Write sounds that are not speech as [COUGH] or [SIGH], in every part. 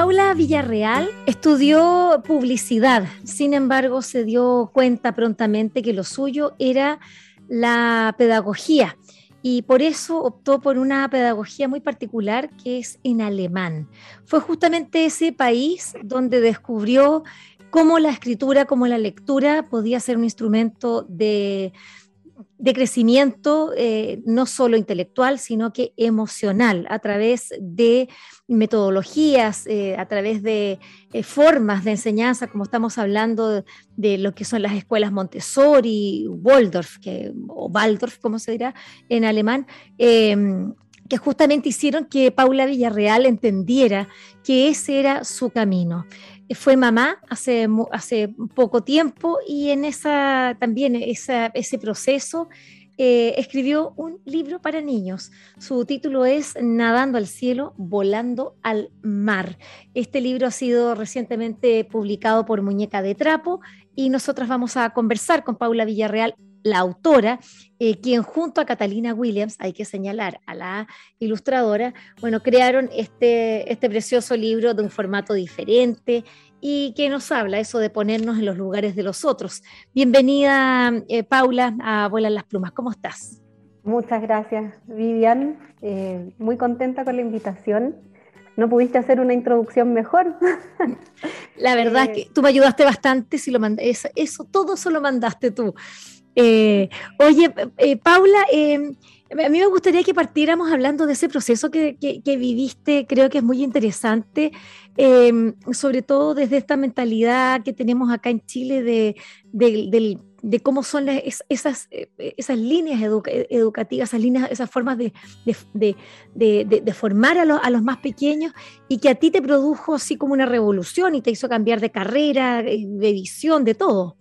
Paula Villarreal estudió publicidad, sin embargo se dio cuenta prontamente que lo suyo era la pedagogía y por eso optó por una pedagogía muy particular que es en alemán. Fue justamente ese país donde descubrió cómo la escritura, cómo la lectura podía ser un instrumento de, de crecimiento eh, no solo intelectual, sino que emocional, a través de metodologías, eh, a través de eh, formas de enseñanza, como estamos hablando de, lo que son las escuelas Montessori, Waldorf, que, o Waldorf, como se dirá en alemán, em, que justamente hicieron que Paula Villarreal entendiera que ese era su camino fue mamá hace, hace poco tiempo y en esa también ese proceso eh, escribió un libro para niños. Su título es Nadando al cielo, volando al mar. Este libro ha sido recientemente publicado por Muñeca de Trapo y nosotras vamos a conversar con Paula Villarreal la autora, eh, quien junto a Catalina Williams, hay que señalar a la ilustradora, bueno, crearon este, este precioso libro de un formato diferente y que nos habla eso de ponernos en los lugares de los otros. Bienvenida, eh, Paula, a Vuelan las Plumas. ¿Cómo estás? Muchas gracias, Vivian. Eh, muy contenta con la invitación. No pudiste hacer una introducción mejor. La verdad es que tú me ayudaste bastante, si lo eso, eso todo eso lo mandaste tú. Eh, oye, eh, Paula, em, a mí me gustaría que partiéramos hablando de ese proceso que, viviste, creo que es muy interesante, em, sobre todo desde esta mentalidad que tenemos acá en Chile de, cómo son esas, eh, líneas educativas, esas líneas, esas formas de, formar a, a, los más pequeños y que a ti te produjo así como una revolución y te hizo cambiar de carrera, de visión, de todo.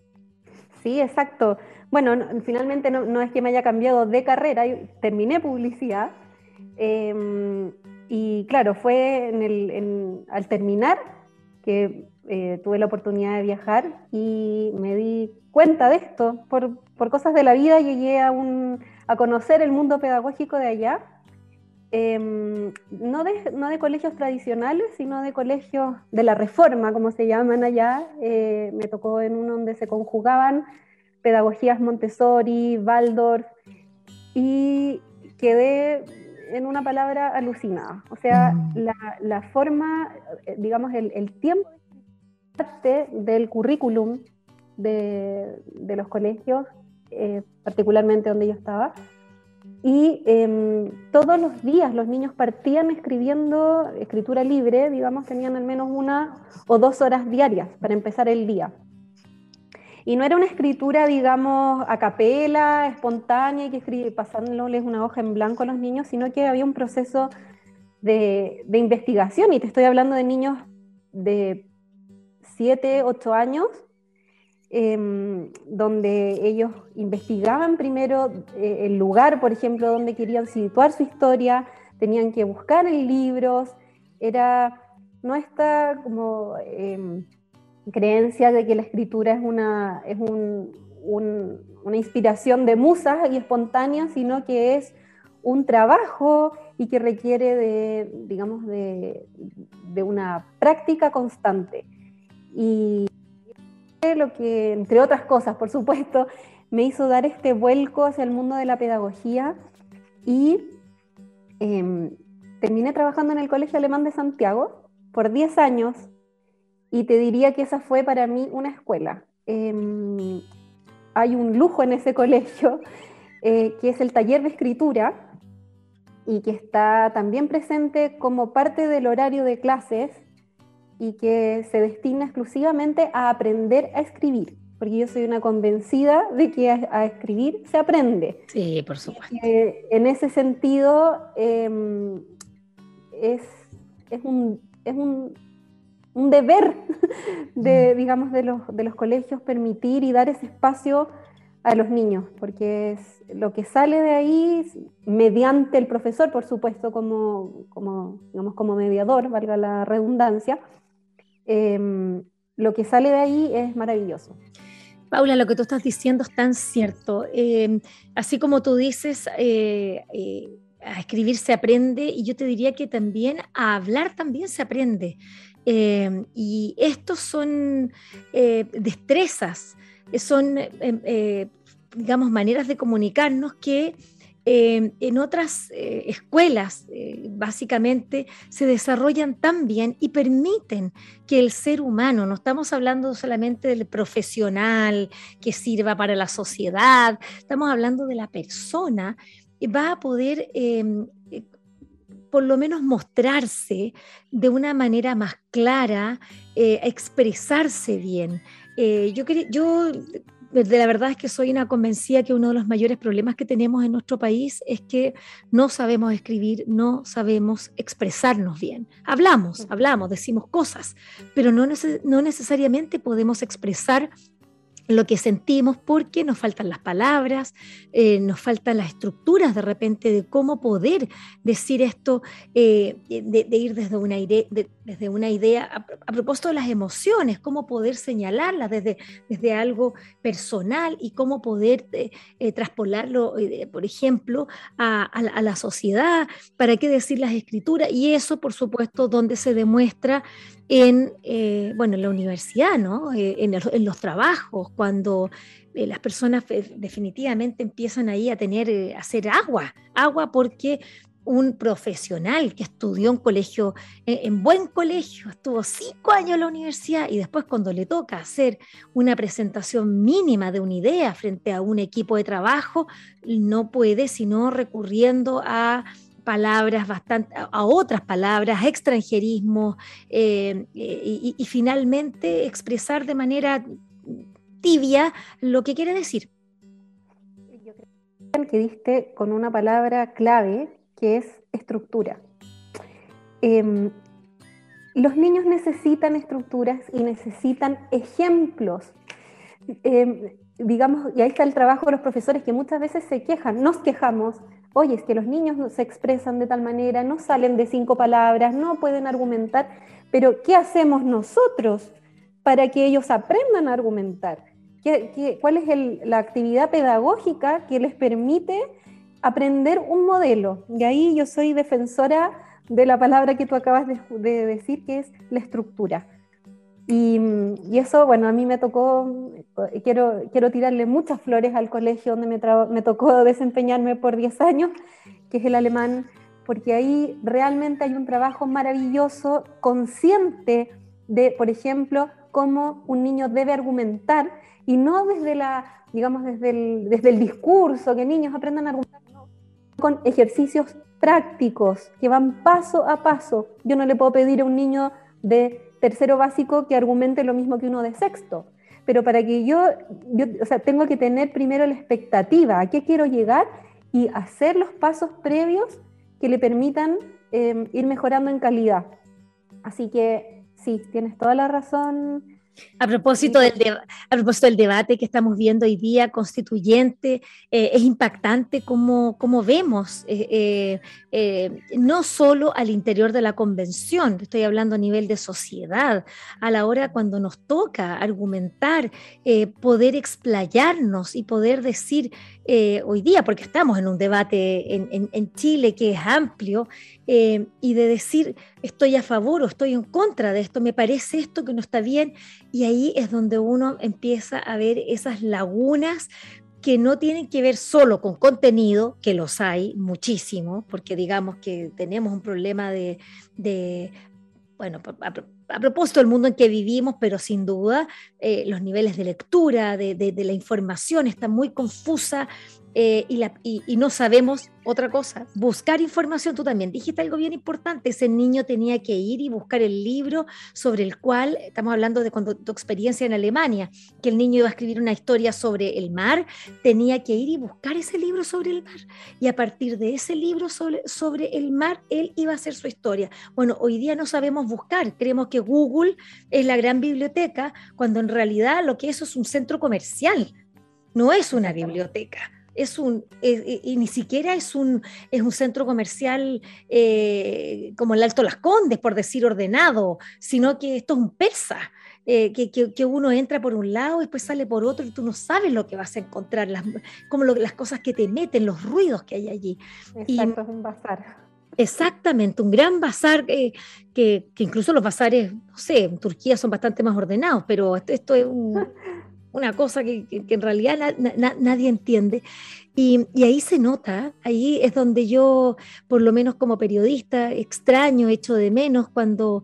Sí, exacto. Bueno, finalmente no, es que me haya cambiado de carrera, terminé publicidad. Em, y claro, fue al terminar que eh, tuve la oportunidad de viajar y me di cuenta de esto. Por, cosas de la vida llegué a, conocer el mundo pedagógico de allá. Em, no, de, no, de, colegios tradicionales, sino de colegios de la reforma, como se llaman allá. Eh, me tocó en uno donde se conjugaban pedagogías Montessori, Waldorf, y quedé en una palabra alucinada. O sea, mm. la, forma, eh, digamos, el, el tiempo parte del currículum de, los colegios, eh, particularmente donde yo estaba, y em, todos los días los niños partían escribiendo escritura libre, digamos, tenían al menos una o dos horas diarias para empezar el día. Y no era una escritura, digamos, a capela, espontánea, y que pasándoles una hoja en blanco a los niños, sino que había un proceso de, investigación. Y te estoy hablando de niños de 7, 8 años, em, donde ellos investigaban primero eh, el lugar, por ejemplo, donde querían situar su historia, tenían que buscar en libros, era, no está como... Em, creencia de que la escritura es una, es una inspiración de musas y espontánea, sino que es un trabajo y que requiere de, digamos, de, una práctica constante. Y lo que, entre otras cosas, por supuesto, me hizo dar este vuelco hacia el mundo de la pedagogía y em, terminé trabajando en el Colegio Alemán de Santiago por 10 años y te diría que esa fue para mí una escuela. Em, hay un lujo en ese [LAUGHS] colegio, eh, que es el taller de escritura, y que está también presente como parte del horario de clases y que se destina exclusivamente a aprender a escribir. porque yo soy una convencida de que a, escribir se aprende. Sí, por supuesto. en ese sentido, em, es, es, un, es un, un, deber de, digamos, de los, de los colegios permitir y dar ese espacio a los niños, porque es lo que sale de ahí, mediante el profesor, por supuesto, como, como, digamos, como mediador, valga la redundancia, em, lo que sale de ahí es maravilloso. Paula, lo que tú estás diciendo es tan cierto. Em, así como tú dices, eh, eh, a escribir se aprende y yo te diría que también a hablar también se aprende. Em, y estos son eh, destrezas, son, em, digamos, maneras de comunicarnos que eh, en otras eh, escuelas, eh, básicamente, se desarrollan tan bien y permiten que el ser humano, no estamos hablando solamente del profesional que sirva para la sociedad, estamos hablando de la persona, va a poder em, por lo menos mostrarse de una manera más clara, expresarse bien. yo, yo la verdad es que soy una convencida que uno de los mayores problemas que tenemos en nuestro país es que no sabemos escribir, no sabemos expresarnos bien. Hablamos, hablamos, decimos cosas, pero no, no necesariamente podemos expresar lo que sentimos porque nos faltan las palabras, eh, nos faltan las estructuras de repente de cómo poder decir esto, eh, de, ir desde una, idea, a, propósito de las emociones, cómo poder señalarlas desde, desde algo personal y cómo poder eh, traspolarlo, por ejemplo, a, a, la sociedad, para qué decir las escrituras. Y eso, por supuesto, donde se demuestra en, eh, bueno, en la universidad, ¿no? Eh, en, los trabajos, cuando eh, las personas definitivamente empiezan ahí a tener, a hacer agua, agua porque un profesional que estudió en colegio, en buen colegio, estuvo cinco años en la universidad y después cuando le toca hacer una presentación mínima de una idea frente a un equipo de trabajo, no puede sino recurriendo a palabras bastante, a otras palabras, extranjerismo, eh, y, finalmente expresar de manera tibia lo que quiere decir. Yo creo que diste con una palabra clave que es estructura. Em, los niños necesitan estructuras y necesitan ejemplos. Em, digamos, y ahí está el trabajo de los profesores que muchas veces se quejan, nos quejamos oye, es que los niños se expresan de tal manera, no salen de cinco palabras, no pueden argumentar, pero ¿qué hacemos nosotros para que ellos aprendan a argumentar? cuál es la actividad pedagógica que les permite aprender un modelo? Y ahí yo soy defensora de la palabra que tú acabas de decir, que es la estructura. Y, eso, bueno, a mí me tocó, quiero, quiero tirarle muchas flores al colegio donde me, me tocó [LAUGHS] desempeñarme por 10 años, que es el alemán, porque ahí realmente hay un trabajo maravilloso, consciente de, por ejemplo, cómo un niño debe argumentar y no desde la, digamos, desde el, desde el discurso, que niños aprendan a argumentar, con ejercicios prácticos que van paso a paso. Yo no le puedo pedir a un niño de tercero básico que argumente lo mismo que uno de sexto. Pero para que yo, o sea, tengo que tener primero la expectativa, a qué quiero llegar y hacer los pasos previos que le permitan em, ir mejorando en calidad. Así que sí, tienes toda la razón, a propósito, del a propósito del debate que estamos viendo hoy día, constituyente, eh, es impactante cómo, cómo vemos, eh, eh, no solo al interior de la convención, estoy hablando a nivel de sociedad, a la hora cuando nos toca argumentar, poder explayarnos y poder decir hoy día, porque estamos en un debate en, en Chile que es amplio, y de decir estoy a favor o estoy en contra de esto, me parece esto que no está bien. Y ahí es donde uno empieza a ver esas lagunas que no tienen que ver solo con contenido, que los hay muchísimo, porque digamos que tenemos un problema de, bueno, a, propósito del mundo en que vivimos, pero sin duda eh, los niveles de lectura, de, la información está muy confusa eh, y, la, y, no sabemos otra cosa, buscar información. Tú también dijiste algo bien importante, ese niño tenía que ir y buscar el libro sobre el cual, estamos hablando de cuando tu experiencia en Alemania, que el niño iba a escribir una historia sobre el mar, tenía que ir y buscar ese libro sobre el mar. Y a partir de ese libro sobre, sobre el mar, él iba a hacer su historia. Bueno, hoy día no sabemos buscar, creemos que Google es la gran biblioteca, cuando en realidad lo que eso es un centro comercial, no es una biblioteca es un, y ni siquiera es un, es un centro comercial eh, como el Alto Las Condes, por decir ordenado, sino que esto es un persa. Eh, que, que, uno entra por un lado y después sale por otro y tú no sabes lo que vas a encontrar, las, como las cosas que te meten, los ruidos que hay allí. Exacto, es un bazar. Exactamente, un gran bazar eh, que, que, incluso los bazares, no sé, en Turquía son bastante más ordenados, pero esto es un, [LAUGHS] una cosa que, en realidad nadie entiende. Y, ahí se nota, ahí es donde yo, por lo menos como periodista, extraño, echo de menos cuando,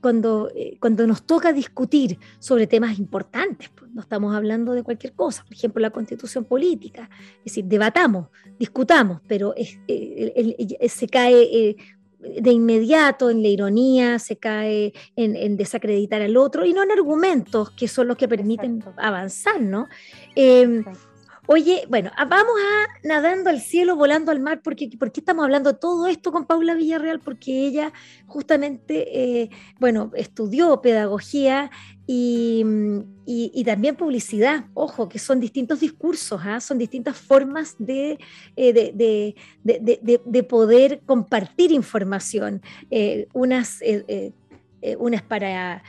cuando, eh, cuando, nos toca discutir sobre temas importantes. Pues, no estamos hablando de cualquier cosa, por ejemplo, la constitución política. Es decir, debatamos, discutamos, pero eh, se cae eh, de inmediato en la ironía, se cae en, desacreditar al otro y no en argumentos que son los que permiten avanzar, ¿no? Em, Oye, bueno, vamos a nadando al cielo, volando al mar, porque ¿por qué estamos hablando de todo esto con Paula Villarreal? Porque ella justamente, eh, bueno, estudió pedagogía y, también publicidad, ojo, que son distintos discursos, ¿ah? son distintas formas de, eh, de, poder compartir información. Eh, unas eh, una es para,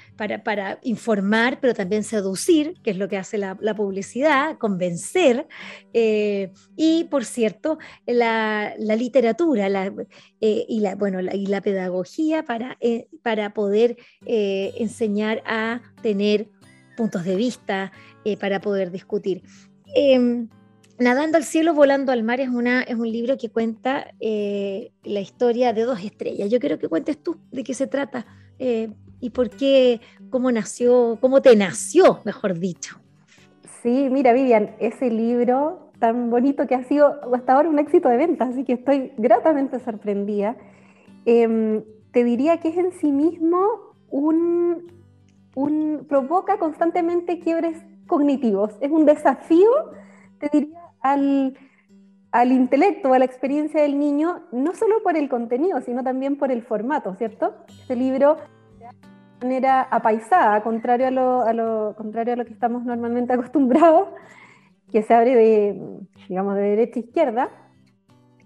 para, informar, pero también seducir, que es lo que hace la, publicidad, convencer. Eh, y, por cierto, la, literatura eh, y, la, bueno, y la pedagogía para, para poder enseñar a tener puntos de vista, para poder discutir. Em, Nadando al cielo, volando al mar es, una, es un libro que cuenta la historia de dos estrellas. Yo quiero que cuentes tú de qué se trata. Eh, y por qué, cómo nació, cómo te nació, mejor dicho. Sí, mira, Vivian, ese libro tan bonito que ha sido hasta ahora un éxito de venta, así que estoy gratamente sorprendida. Em, te diría que es en sí mismo un, provoca constantemente quiebres cognitivos, es un desafío, te diría, al, al intelecto, a la experiencia del niño, no solo por el contenido, sino también por el formato, ¿cierto? Este libro de manera apaisada, contrario a lo, a lo, contrario a lo que estamos normalmente [LAUGHS] acostumbrados, que se abre de, digamos, de derecha a izquierda.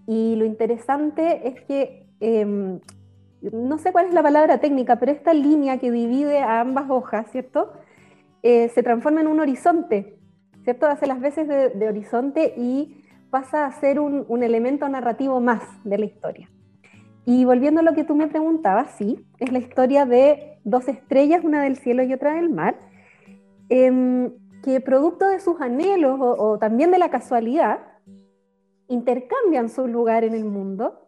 Y lo interesante es que, em, no sé cuál es la palabra técnica, pero esta línea que divide a ambas hojas, ¿cierto? Eh, se transforma en un horizonte, ¿cierto? Hace las veces de, de horizonte y pasa a ser un, elemento narrativo más de la historia. Y volviendo a lo que tú me preguntabas, sí, es la historia de dos estrellas, una del cielo y otra del mar, em, que producto de sus anhelos o, también de la casualidad, intercambian su lugar en el mundo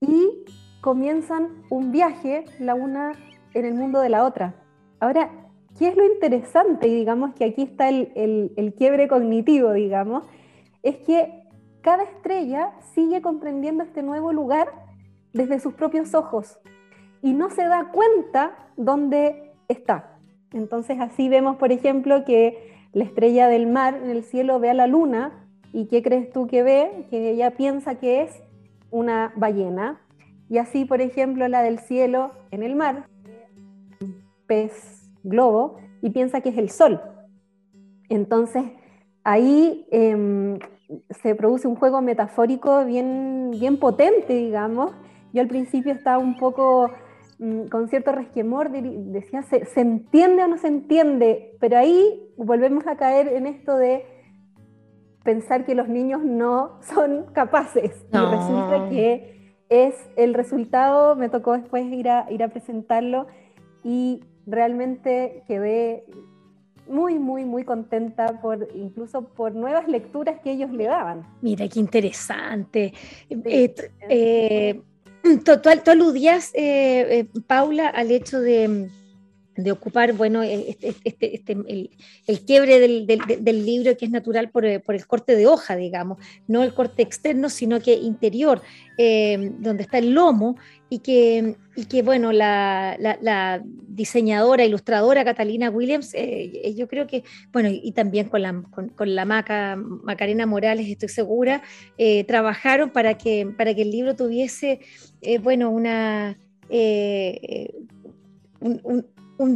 y comienzan un viaje, la una en el mundo de la otra. Ahora, ¿qué es lo interesante? Y digamos que aquí está el, el quiebre cognitivo, digamos, es que cada estrella sigue comprendiendo este nuevo lugar desde sus propios ojos y no se da cuenta dónde está. Entonces así vemos, por ejemplo, que la estrella del mar en el cielo ve a la luna y ¿qué crees tú que ve? Que ella piensa que es una ballena. Y así, por ejemplo, la del cielo en el mar, pez globo, y piensa que es el sol. Entonces, ahí em, se produce un juego metafórico bien, bien potente, digamos. Yo al principio estaba un poco mm, con cierto resquemor, decía, ¿se, entiende o no se entiende? Pero ahí volvemos a caer en esto de pensar que los niños no [LAUGHS] son capaces. Y resulta que es el resultado, me tocó después ir a, ir a presentarlo y realmente quedé muy, muy, muy contenta por incluso por nuevas lecturas que ellos le daban. Mira, qué interesante. Eh, eh, tú, aludías, eh, Paula, al hecho de, de ocupar, bueno, este, este, este, el, quiebre del, libro que es natural por, el corte de hoja, digamos, no el corte externo, sino que interior, eh, donde está el lomo, y que, y que bueno, la, diseñadora, ilustradora Catalina Williams, eh, yo creo que, bueno, y también con la, con, la Maca, Macarena Morales, estoy segura, eh, trabajaron para que, para que el libro tuviese, bueno, una... un, un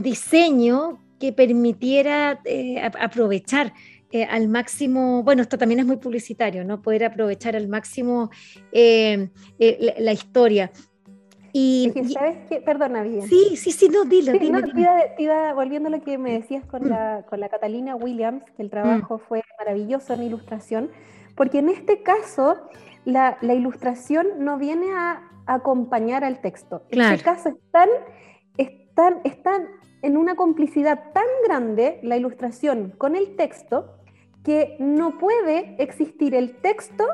diseño que permitiera eh, aprovechar eh, al máximo, bueno, esto también es muy publicitario, ¿no? Poder aprovechar al máximo eh, la, historia. Y, ¿Sabes qué? Perdona, bien. Sí, sí, sí, no, dilo, dilo, volviendo a lo que me decías con, mm. la, con la Catalina Williams, que el trabajo mm. fue maravilloso en ilustración, porque en este caso la, la ilustración no viene a acompañar al texto. En este caso están están, en una complicidad tan grande la ilustración con el texto que no puede existir el texto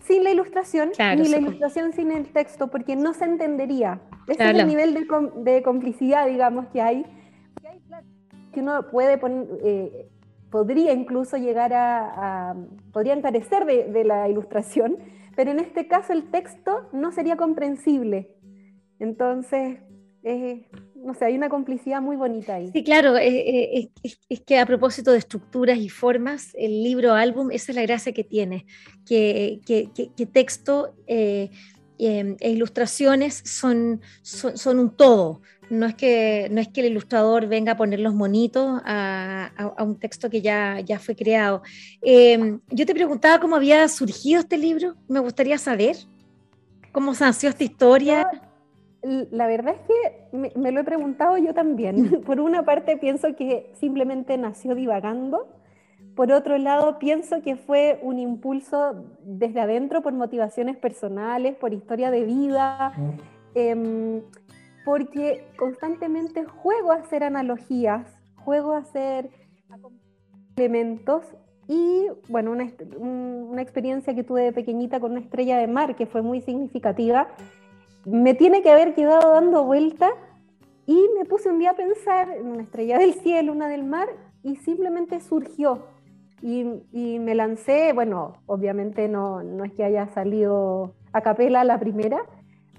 sin la ilustración ni la ilustración sin el texto porque no se entendería. Ese es el nivel de, complicidad, digamos, que hay. Que uno puede poner, eh, podría incluso llegar a, podría encarecer de, de la ilustración, pero en este caso el texto no sería comprensible. Entonces, no sé, hay una complicidad muy bonita ahí. Sí, claro, eh, eh, es, que a propósito de estructuras y formas, el libro álbum, esa es la gracia que tiene, que, texto eh, em, e ilustraciones son, son, un todo. No es, que, no es que el ilustrador venga a poner los monitos a, un texto que ya, ya fue creado. Em, yo te preguntaba cómo había surgido este libro, me gustaría saber cómo nació esta historia la verdad es que me, lo he preguntado yo también. [LAUGHS] Por una parte pienso que simplemente nació divagando, por otro lado pienso que fue un impulso desde adentro por motivaciones personales, por historia de vida, em, porque constantemente juego a hacer analogías, juego a hacer elementos y bueno, una, una experiencia que tuve de pequeñita con una estrella de mar que fue muy significativa me tiene que haber quedado dando vuelta y me puse un día a pensar en una estrella del cielo, una del mar, y simplemente surgió. Y, me lancé, bueno, obviamente no, no es que haya salido a capela la primera,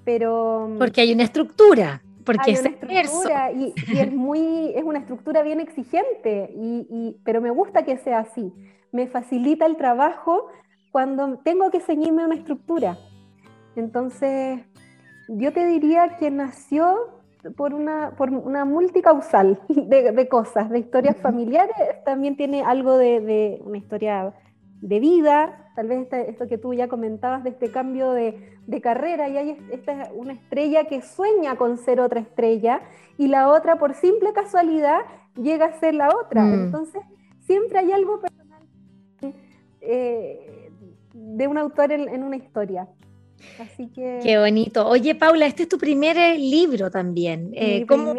pero... Mm, porque hay una estructura, porque es una estructura y, es, muy, es una estructura bien exigente, y, pero me gusta que sea así. Me facilita el trabajo cuando tengo que ceñirme a una estructura. Entonces, yo te diría que nació por una, por una multicausal [LAUGHS] de, cosas, de historias familiares, también tiene algo de, una historia de vida, tal vez esto que tú ya comentabas de este cambio de, carrera, y hay esta, una estrella que sueña con ser otra estrella y la otra por simple casualidad llega a ser la otra. Mm. Entonces, siempre hay algo personal eh, de un autor en una historia. Así que... Qué bonito. Oye, Paula, este es tu primer eh, libro también. Eh, ¿cómo,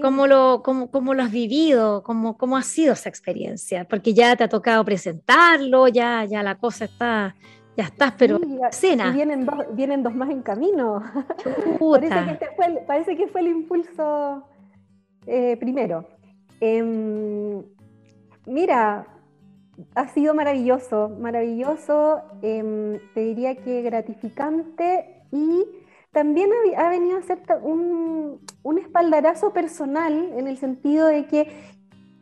¿cómo, lo, cómo, lo has vivido? ¿Cómo, ¿Cómo ha sido esa experiencia? Porque ya te ha tocado presentarlo, ya, ya la cosa está, ya estás, pero cena. vienen, dos, vienen dos más en camino. [LAUGHS] parece, que este fue el, parece, que fue el, impulso eh, primero. Em, mira, ha sido maravilloso, maravilloso, em, te diría que gratificante y también ha, venido a ser un, espaldarazo personal en el sentido de que,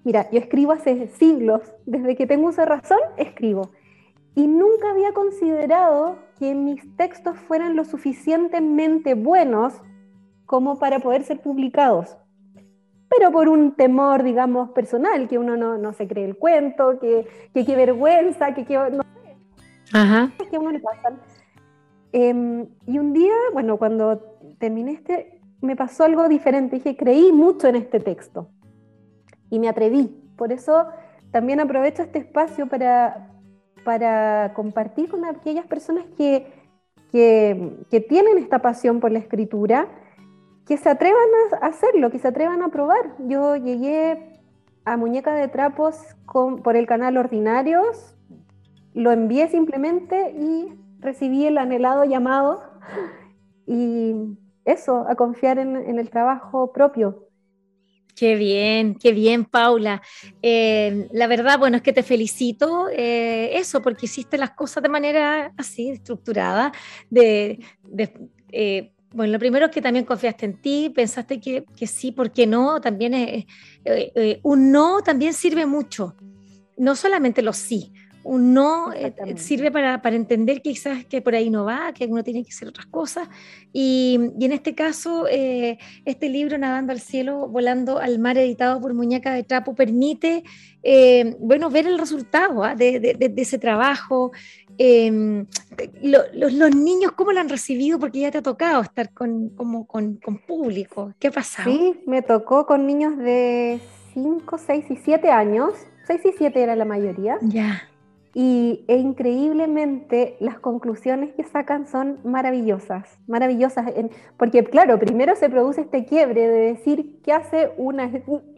mira, yo escribo hace siglos, desde que tengo esa razón, escribo. Y nunca había considerado que mis textos fueran lo suficientemente buenos como para poder ser publicados pero por un temor, digamos, personal, que uno no, se cree el cuento, que, qué vergüenza, que, qué, no sé, Ajá. que a uno le pasan. Em, y un día, bueno, cuando terminé este, me pasó algo diferente, dije, creí mucho en este texto y me atreví. Por eso también aprovecho este espacio para, para compartir con aquellas personas que, que, que tienen esta pasión por la escritura que se atrevan a hacerlo, que se atrevan a probar. Yo llegué a Muñeca de Trapos por el canal Ordinarios, lo envié simplemente y recibí el anhelado llamado [LAUGHS] y eso, a confiar en, el trabajo propio. Qué bien, qué bien, Paula. Eh, la verdad, bueno, es que te felicito eh, eso, porque hiciste las cosas de manera así, estructurada, de, eh, bueno, lo primero es que también confiaste en ti, pensaste que, que sí, ¿por qué no? También es, un no también sirve mucho, no solamente los sí, un no eh, sirve para, para, entender quizás que por ahí no va, que uno tiene que hacer otras cosas. Y, y en este caso, eh, este libro, Nadando al Cielo, Volando al Mar, editado por Muñeca de Trapo, permite, eh, bueno, ver el resultado ¿ah? de, de, de, ese trabajo. Em, los, los, niños, ¿cómo lo han recibido? Porque ya te ha tocado estar con, como, con, con público. ¿Qué ha pasado? Sí, me tocó con niños de 5, 6 y 7 años. 6 y 7 era la mayoría. Ya y e increíblemente las conclusiones que sacan son maravillosas, maravillosas, porque claro, primero se produce este quiebre de decir qué hace una,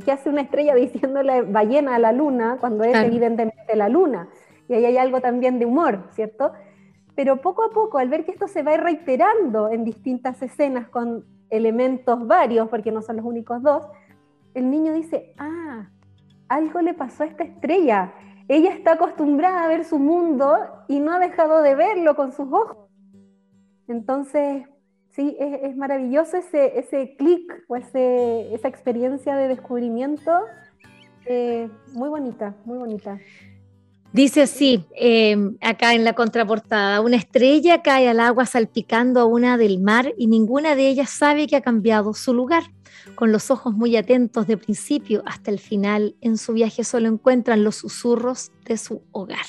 qué hace una estrella diciéndole ballena a la luna cuando es evidentemente la luna, y ahí hay algo también de humor, ¿cierto? Pero poco a poco, al ver que esto se va reiterando en distintas escenas con elementos varios, porque no son los únicos dos, el niño dice, ah, algo le pasó a esta estrella ella está acostumbrada a ver su mundo y no ha dejado de verlo con sus ojos. Entonces, sí, es, maravilloso ese, ese clic o ese, esa experiencia de descubrimiento. Eh, muy bonita, muy bonita. Dice así, em, acá en la contraportada, una estrella cae al agua salpicando a una del mar y ninguna de ellas sabe que ha cambiado su lugar. Con los ojos muy atentos de principio hasta el final, en su viaje solo encuentran los susurros de su hogar.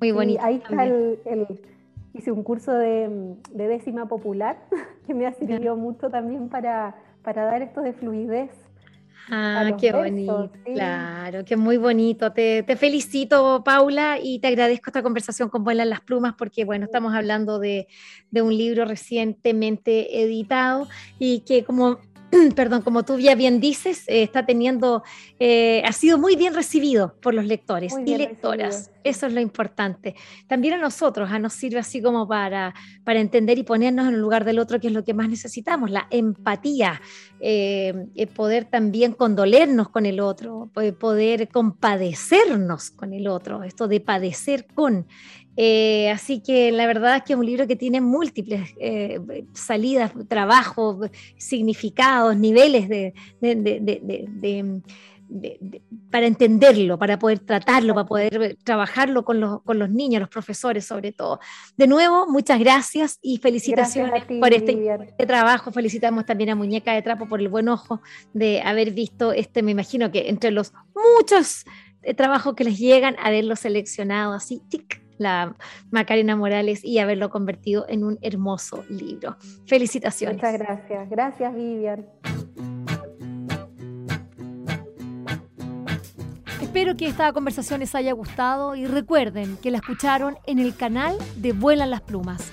Muy bonito. ahí está el, hice un curso de, décima popular [LAUGHS] que me ha servido mucho también para, para dar esto de fluidez Ah, qué bonito, claro, qué muy bonito. Te, te, felicito, Paula, y te agradezco esta conversación con Vuelan las Plumas, porque bueno, estamos hablando de, de un libro recientemente editado y que como [CLEARS THROAT] perdón, como tú ya bien dices, eh, está teniendo, eh, ha sido muy bien recibido por los lectores y lectoras. Eso es lo importante. También a nosotros, a nos sirve así como para, para entender y ponernos en el lugar del otro, que es lo que más necesitamos, la empatía, eh, poder también condolernos con el otro, poder compadecernos con el otro, esto de padecer con. Eh, así que la verdad es que es un libro que tiene múltiples eh, salidas, trabajos, significados, niveles de, para entenderlo, para poder tratarlo, para poder trabajarlo con los, con los, niños, los profesores sobre todo. De nuevo, muchas gracias y felicitaciones por este, trabajo. Felicitamos también a Muñeca de Trapo por el buen ojo de haber visto este, me imagino que entre los muchos eh, trabajos que les llegan, haberlo seleccionado así, tic, la Macarena Morales y haberlo convertido en un hermoso libro. Felicitaciones. Muchas gracias. Gracias, Vivian. Espero que esta conversación les haya gustado y recuerden que la escucharon en el canal de Vuelan las Plumas.